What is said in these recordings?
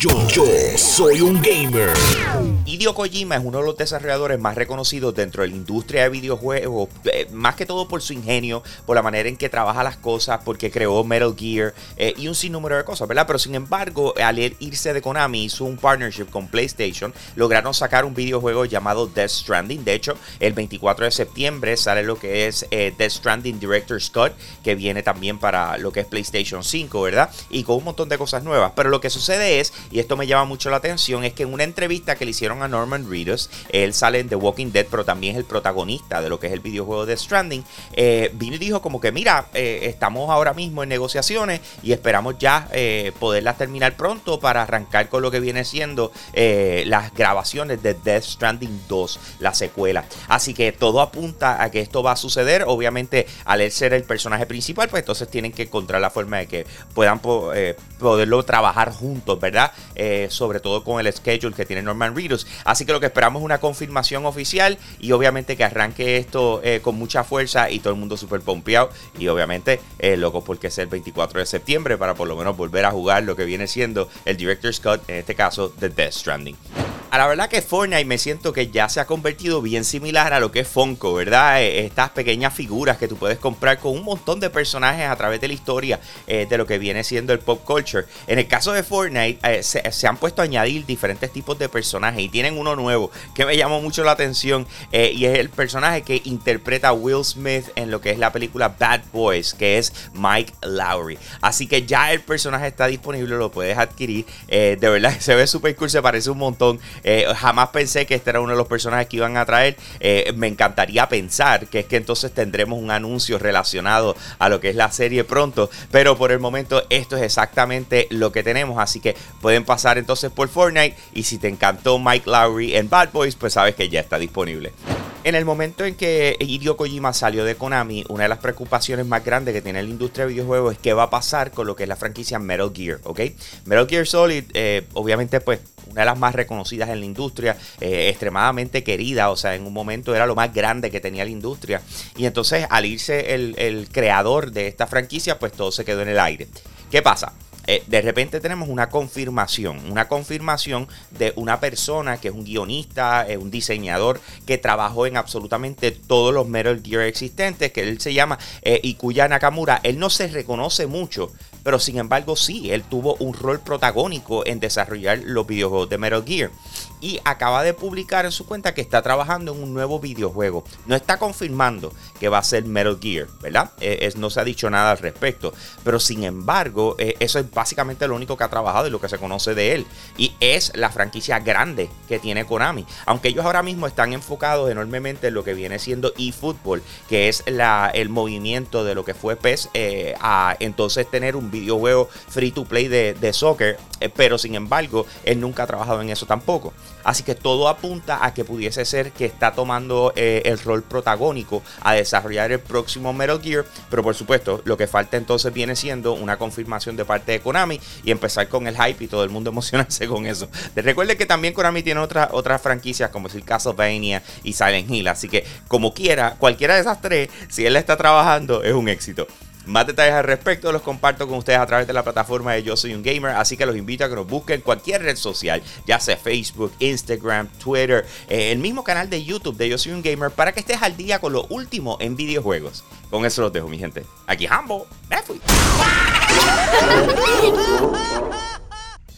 Yo, yo soy un gamer. Hideo Kojima es uno de los desarrolladores más reconocidos dentro de la industria de videojuegos, eh, más que todo por su ingenio, por la manera en que trabaja las cosas, porque creó Metal Gear eh, y un sinnúmero de cosas, ¿verdad? Pero sin embargo, al irse de Konami, hizo un partnership con PlayStation, lograron sacar un videojuego llamado Death Stranding. De hecho, el 24 de septiembre sale lo que es eh, Death Stranding Director Scott, que viene también para lo que es PlayStation 5, ¿verdad? Y con un montón de cosas nuevas. Pero lo que sucede es y esto me llama mucho la atención, es que en una entrevista que le hicieron a Norman Reedus, él sale en The Walking Dead, pero también es el protagonista de lo que es el videojuego de Stranding, eh, y dijo como que mira, eh, estamos ahora mismo en negociaciones y esperamos ya eh, poderlas terminar pronto para arrancar con lo que viene siendo las grabaciones de Death Stranding 2, la secuela. Así que todo apunta a que esto va a suceder, obviamente al él ser el personaje principal, pues entonces tienen que encontrar la forma de que puedan poderlo trabajar juntos, ¿verdad? Eh, sobre todo con el schedule que tiene Norman Reedus. Así que lo que esperamos es una confirmación oficial y obviamente que arranque esto eh, con mucha fuerza y todo el mundo súper pompeado. Y obviamente eh, loco porque es el 24 de septiembre para por lo menos volver a jugar lo que viene siendo el Director's Cut, en este caso, de Death Stranding. A la verdad que Fortnite me siento que ya se ha convertido bien similar a lo que es Funko, ¿verdad? Eh, estas pequeñas figuras que tú puedes comprar con un montón de personajes a través de la historia eh, de lo que viene siendo el pop culture. En el caso de Fortnite eh, se, han puesto a añadir diferentes tipos de personajes y tienen uno nuevo que me llamó mucho la atención y es el personaje que interpreta Will Smith en lo que es la película Bad Boys, que es Mike Lowry. Así que ya el personaje está disponible, lo puedes adquirir. de verdad se ve súper cool, se parece un montón. Eh, jamás pensé que este era uno de los personajes que iban a traer. Eh, me encantaría pensar que es que entonces tendremos un anuncio relacionado a lo que es la serie pronto. Pero por el momento esto es exactamente lo que tenemos. Así que pueden pasar entonces por Fortnite. Y si te encantó Mike Lowry en Bad Boys, pues sabes que ya está disponible. En el momento en que Hideo Kojima salió de Konami, una de las preocupaciones más grandes que tiene la industria de videojuegos es qué va a pasar con lo que es la franquicia Metal Gear, ¿ok? Metal Gear Solid, eh, obviamente, pues una de las más reconocidas en la industria, eh, extremadamente querida, o sea, en un momento era lo más grande que tenía la industria. Y entonces al irse el, el creador de esta franquicia, pues todo se quedó en el aire. ¿Qué pasa? Eh, de repente tenemos una confirmación, una confirmación de una persona que es un guionista, es un diseñador que trabajó en absolutamente todos los Metal Gear existentes, que él se llama eh, Ikuya Nakamura. Él no se reconoce mucho, pero sin embargo sí, él tuvo un rol protagónico en desarrollar los videojuegos de Metal Gear. Y acaba de publicar en su cuenta que está trabajando en un nuevo videojuego. No está confirmando que va a ser Metal Gear, ¿verdad? Eh, no se ha dicho nada al respecto. Pero sin embargo, eh, eso es básicamente lo único que ha trabajado y lo que se conoce de él. Y es la franquicia grande que tiene Konami. Aunque ellos ahora mismo están enfocados enormemente en lo que viene siendo eFootball, que es el movimiento de lo que fue PES, eh, a entonces tener un videojuego free to play de, de soccer, eh, pero sin embargo, él nunca ha trabajado en eso tampoco. Así que todo apunta a que pudiese ser que está tomando eh, el rol protagónico a desarrollar el próximo Metal Gear, pero por supuesto, lo que falta entonces viene siendo una confirmación de parte de Konami y empezar con el hype y todo el mundo emocionarse con eso. Recuerde que también Konami tiene otras otras franquicias como el Castlevania y Silent Hill, así que como quiera, cualquiera de esas tres, si él está trabajando, es un éxito. Más detalles al respecto los comparto con ustedes a través de la plataforma de Yo Soy un Gamer, así que los invito a que nos busquen cualquier red social, ya sea Facebook, Instagram, Twitter, eh, el mismo canal de YouTube de Yo Soy un Gamer, para que estés al día con lo último en videojuegos. Con eso los dejo, mi gente. Aquí Hambo, me fui.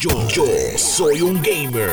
Yo, soy un gamer.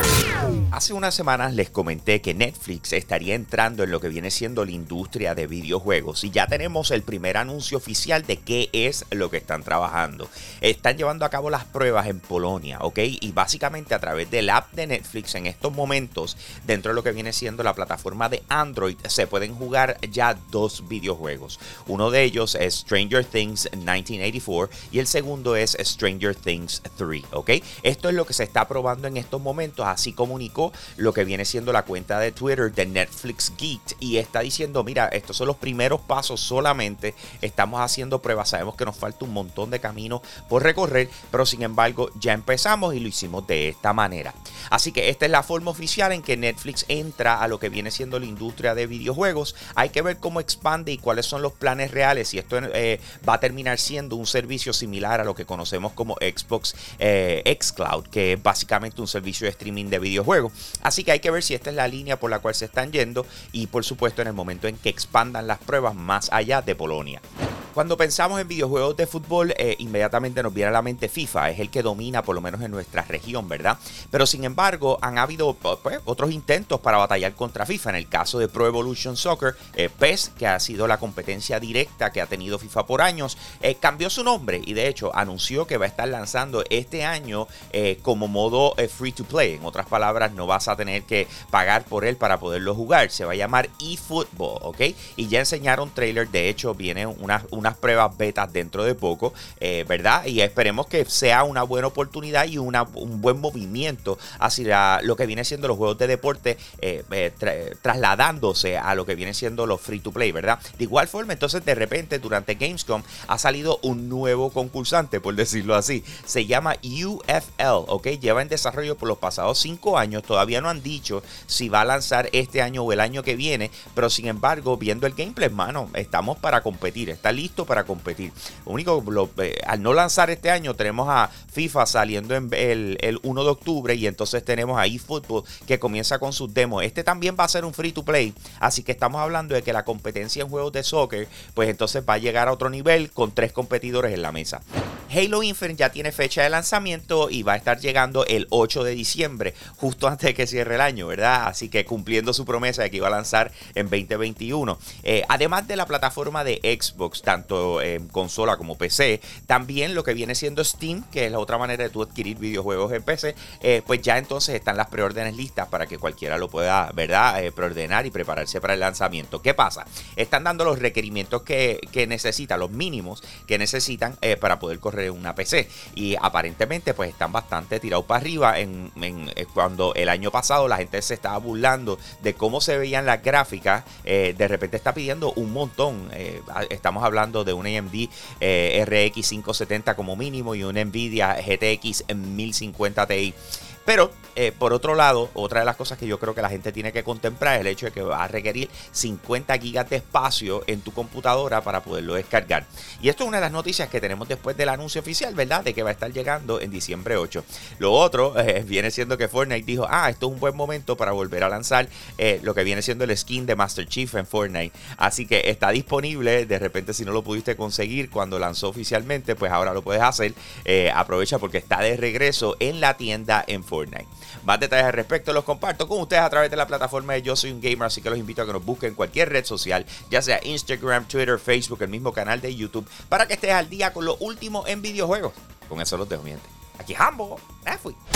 Hace unas semanas les comenté que Netflix estaría entrando en lo que viene siendo la industria de videojuegos y ya tenemos el primer anuncio oficial de qué es lo que están trabajando. Están llevando a cabo las pruebas en Polonia, ¿ok? Y básicamente a través del app de Netflix en estos momentos, dentro de lo que viene siendo la plataforma de Android, se pueden jugar ya dos videojuegos. Uno de ellos es Stranger Things 1984 y el segundo es Stranger Things 3, ¿ok? Esto es lo que se está probando en estos momentos. Así comunicó lo que viene siendo la cuenta de Twitter de Netflix Geek y está diciendo, mira, estos son los primeros pasos solamente. Estamos haciendo pruebas, sabemos que nos falta un montón de camino por recorrer, pero sin embargo ya empezamos y lo hicimos de esta manera. Así que esta es la forma oficial en que Netflix entra a lo que viene siendo la industria de videojuegos. Hay que ver cómo expande y cuáles son los planes reales. Y esto eh, va a terminar siendo un servicio similar a lo que conocemos como Xbox eh, Xcloud, que es básicamente un servicio de streaming de videojuegos. Así que hay que ver si esta es la línea por la cual se están yendo y por supuesto en el momento en que expandan las pruebas más allá de Polonia. Cuando pensamos en videojuegos de fútbol, eh, inmediatamente nos viene a la mente FIFA, es el que domina por lo menos en nuestra región, ¿verdad? Pero sin embargo, han habido pues, otros intentos para batallar contra FIFA. En el caso de Pro Evolution Soccer, eh, PES, que ha sido la competencia directa que ha tenido FIFA por años, eh, cambió su nombre y de hecho anunció que va a estar lanzando este año como modo free to play. En otras palabras, no vas a tener que pagar por él para poderlo jugar. Se va a llamar eFootball, ¿ok? Y ya enseñaron trailer, de hecho, viene una pruebas betas dentro de poco, eh, ¿verdad? Y esperemos que sea una buena oportunidad y una, un buen movimiento hacia lo que viene siendo los juegos de deporte, eh, eh, trasladándose a lo que viene siendo los free to play, ¿verdad? De igual forma, entonces de repente durante Gamescom ha salido un nuevo concursante, por decirlo así. Se llama UFL, ¿ok? Lleva en desarrollo por los pasados cinco años, todavía no han dicho si va a lanzar este año o el año que viene, pero sin embargo, viendo el gameplay, hermano, estamos para competir, está listo para competir. Único, eh, al no lanzar este año, tenemos a FIFA saliendo en el, el 1 de octubre y entonces tenemos a eFootball que comienza con sus demos. Este también va a ser un free to play, así que estamos hablando de que la competencia en juegos de soccer, pues entonces va a llegar a otro nivel con tres competidores en la mesa. Halo Infinite ya tiene fecha de lanzamiento y va a estar llegando el 8 de diciembre, justo antes de que cierre el año, ¿verdad? Así que cumpliendo su promesa de que iba a lanzar en 2021. Eh, además de la plataforma de Xbox, tanto en consola como PC, también lo que viene siendo Steam, que es la otra manera de tú adquirir videojuegos en PC, eh, pues ya entonces están las preórdenes listas para que cualquiera lo pueda, ¿verdad? Eh, preordenar y prepararse para el lanzamiento. ¿Qué pasa? Están dando los requerimientos que, que necesitan, los mínimos que necesitan para poder correr una PC. Y aparentemente pues están bastante tirados para arriba en, eh, cuando el año pasado la gente se estaba burlando de cómo se veían las gráficas. Eh, de repente está pidiendo un montón. Eh, estamos hablando de un AMD RX 570 como mínimo y un Nvidia GTX 1050 Ti. Pero, eh, por otro lado, otra de las cosas que yo creo que la gente tiene que contemplar es el hecho de que va a requerir 50 gigas de espacio en tu computadora para poderlo descargar. Y esto es una de las noticias que tenemos después del anuncio oficial, ¿verdad? De que va a estar llegando en diciembre 8. Lo otro eh, viene siendo que Fortnite dijo, ah, esto es un buen momento para volver a lanzar eh, lo que viene siendo el skin de Master Chief en Fortnite. Así que está disponible, de repente si no lo pudiste conseguir cuando lanzó oficialmente, pues ahora lo puedes hacer. aprovecha porque está de regreso en la tienda en Fortnite. Más detalles al respecto los comparto con ustedes a través de la plataforma de Yo Soy un Gamer, así que los invito a que nos busquen en cualquier red social, ya sea Instagram, Twitter, Facebook, el mismo canal de YouTube, para que estés al día con lo último en videojuegos. Con eso los dejo, mi Aquí Hambo, me fui.